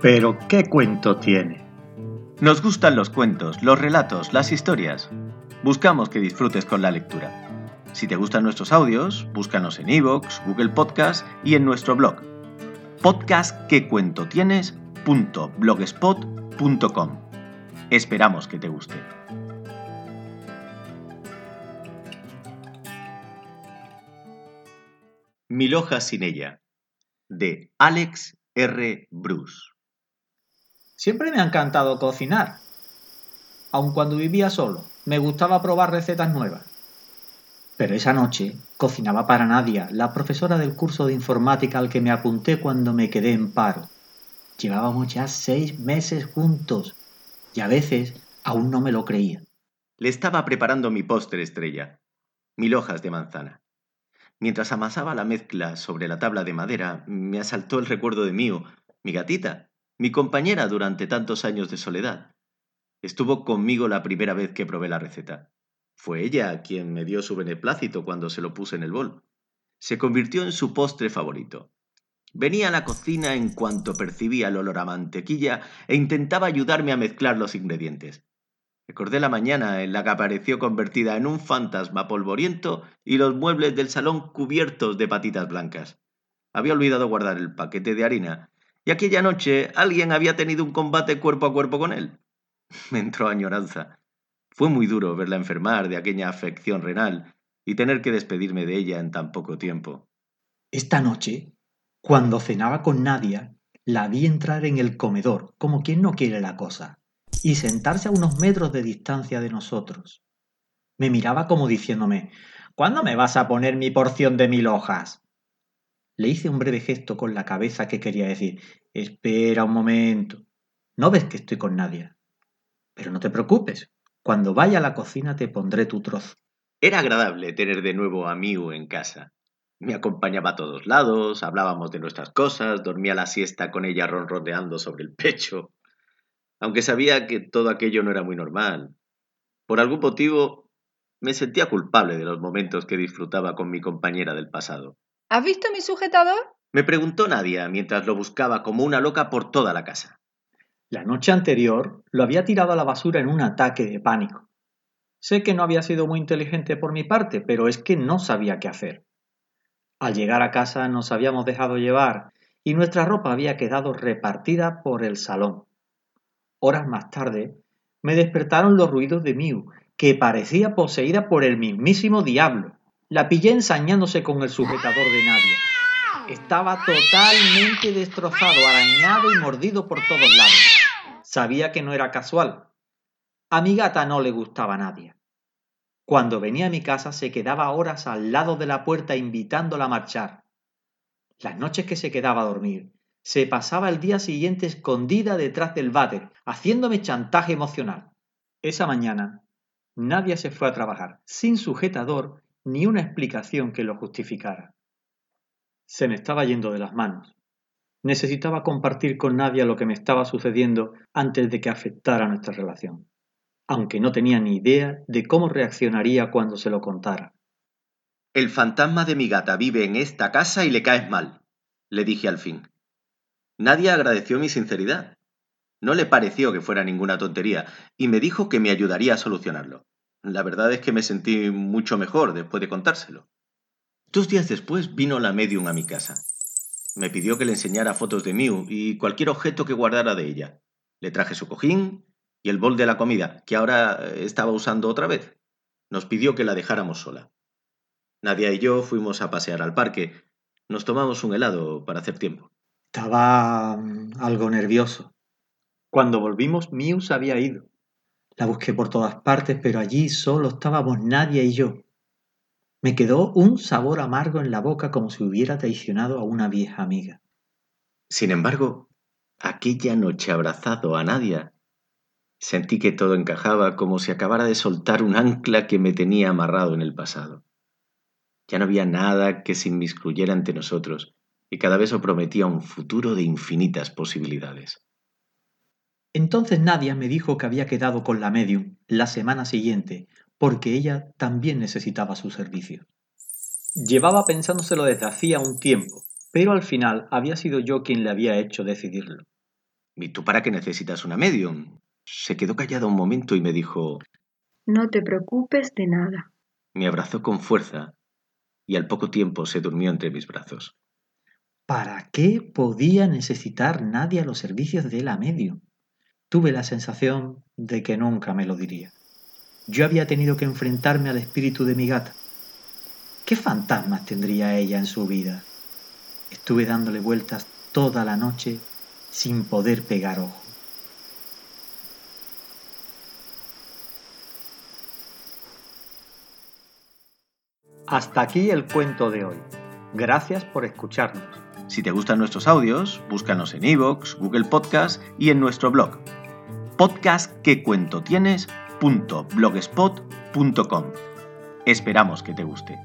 Pero ¿qué cuento tiene? Nos gustan los cuentos, los relatos, las historias. Buscamos que disfrutes con la lectura. Si te gustan nuestros audios, búscanos en iVoox, Google Podcast y en nuestro blog podcastquecuentotienes.blogspot.com. Esperamos que te guste. Mil hojas sin ella, de Alex R. Bruce. Siempre me ha encantado cocinar. Aun cuando vivía solo, me gustaba probar recetas nuevas. Pero esa noche cocinaba para Nadia, la profesora del curso de informática al que me apunté cuando me quedé en paro. Llevábamos ya seis meses juntos y a veces aún no me lo creía. Le estaba preparando mi postre estrella, mil hojas de manzana. Mientras amasaba la mezcla sobre la tabla de madera, me asaltó el recuerdo de Mío, mi gatita, mi compañera durante tantos años de soledad. Estuvo conmigo la primera vez que probé la receta. Fue ella quien me dio su beneplácito cuando se lo puse en el bol. Se convirtió en su postre favorito. Venía a la cocina en cuanto percibía el olor a mantequilla e intentaba ayudarme a mezclar los ingredientes. Recordé la mañana en la que apareció convertida en un fantasma polvoriento y los muebles del salón cubiertos de patitas blancas. Había olvidado guardar el paquete de harina y aquella noche alguien había tenido un combate cuerpo a cuerpo con él. Me entró añoranza. Fue muy duro verla enfermar de aquella afección renal y tener que despedirme de ella en tan poco tiempo. Esta noche, cuando cenaba con Nadia, la vi entrar en el comedor, como quien no quiere la cosa, y sentarse a unos metros de distancia de nosotros. Me miraba como diciéndome, ¿Cuándo me vas a poner mi porción de mil hojas? Le hice un breve gesto con la cabeza que quería decir, espera un momento. ¿No ves que estoy con Nadia? Pero no te preocupes, cuando vaya a la cocina te pondré tu trozo. Era agradable tener de nuevo a Miu en casa. Me acompañaba a todos lados, hablábamos de nuestras cosas, dormía la siesta con ella ronroneando sobre el pecho. Aunque sabía que todo aquello no era muy normal. Por algún motivo me sentía culpable de los momentos que disfrutaba con mi compañera del pasado. ¿Has visto mi sujetador? Me preguntó Nadia mientras lo buscaba como una loca por toda la casa. La noche anterior lo había tirado a la basura en un ataque de pánico. Sé que no había sido muy inteligente por mi parte, pero es que no sabía qué hacer. Al llegar a casa nos habíamos dejado llevar y nuestra ropa había quedado repartida por el salón. Horas más tarde me despertaron los ruidos de Miu, que parecía poseída por el mismísimo diablo. La pillé ensañándose con el sujetador de Nadia. Estaba totalmente destrozado, arañado y mordido por todos lados. Sabía que no era casual. A mi gata no le gustaba nadie. Cuando venía a mi casa se quedaba horas al lado de la puerta invitándola a marchar. Las noches que se quedaba a dormir, se pasaba el día siguiente escondida detrás del váter, haciéndome chantaje emocional. Esa mañana, nadie se fue a trabajar, sin sujetador ni una explicación que lo justificara. Se me estaba yendo de las manos. Necesitaba compartir con Nadia lo que me estaba sucediendo antes de que afectara nuestra relación, aunque no tenía ni idea de cómo reaccionaría cuando se lo contara. El fantasma de mi gata vive en esta casa y le caes mal, le dije al fin. Nadia agradeció mi sinceridad. No le pareció que fuera ninguna tontería y me dijo que me ayudaría a solucionarlo. La verdad es que me sentí mucho mejor después de contárselo. Dos días después vino la medium a mi casa. Me pidió que le enseñara fotos de Miu y cualquier objeto que guardara de ella. Le traje su cojín y el bol de la comida, que ahora eh, estaba usando otra vez. Nos pidió que la dejáramos sola. Nadia y yo fuimos a pasear al parque. Nos tomamos un helado para hacer tiempo. Estaba mm, algo nervioso. Cuando volvimos, Miu se había ido. La busqué por todas partes, pero allí solo estábamos Nadia y yo. Me quedó un sabor amargo en la boca como si hubiera traicionado a una vieja amiga. Sin embargo, aquella noche abrazado a Nadia, sentí que todo encajaba como si acabara de soltar un ancla que me tenía amarrado en el pasado. Ya no había nada que se inmiscuyera ante nosotros, y cada vez prometía un futuro de infinitas posibilidades. Entonces Nadia me dijo que había quedado con la medium la semana siguiente porque ella también necesitaba su servicio. Llevaba pensándoselo desde hacía un tiempo, pero al final había sido yo quien le había hecho decidirlo. ¿Y tú para qué necesitas una medium? Se quedó callada un momento y me dijo... No te preocupes de nada. Me abrazó con fuerza y al poco tiempo se durmió entre mis brazos. ¿Para qué podía necesitar nadie a los servicios de la medium? Tuve la sensación de que nunca me lo diría. Yo había tenido que enfrentarme al espíritu de mi gata. ¿Qué fantasmas tendría ella en su vida? Estuve dándole vueltas toda la noche sin poder pegar ojo. Hasta aquí el cuento de hoy. Gracias por escucharnos. Si te gustan nuestros audios, búscanos en iVoox, Google Podcast y en nuestro blog podcastquecuentotienes.blogspot.com. Esperamos que te guste.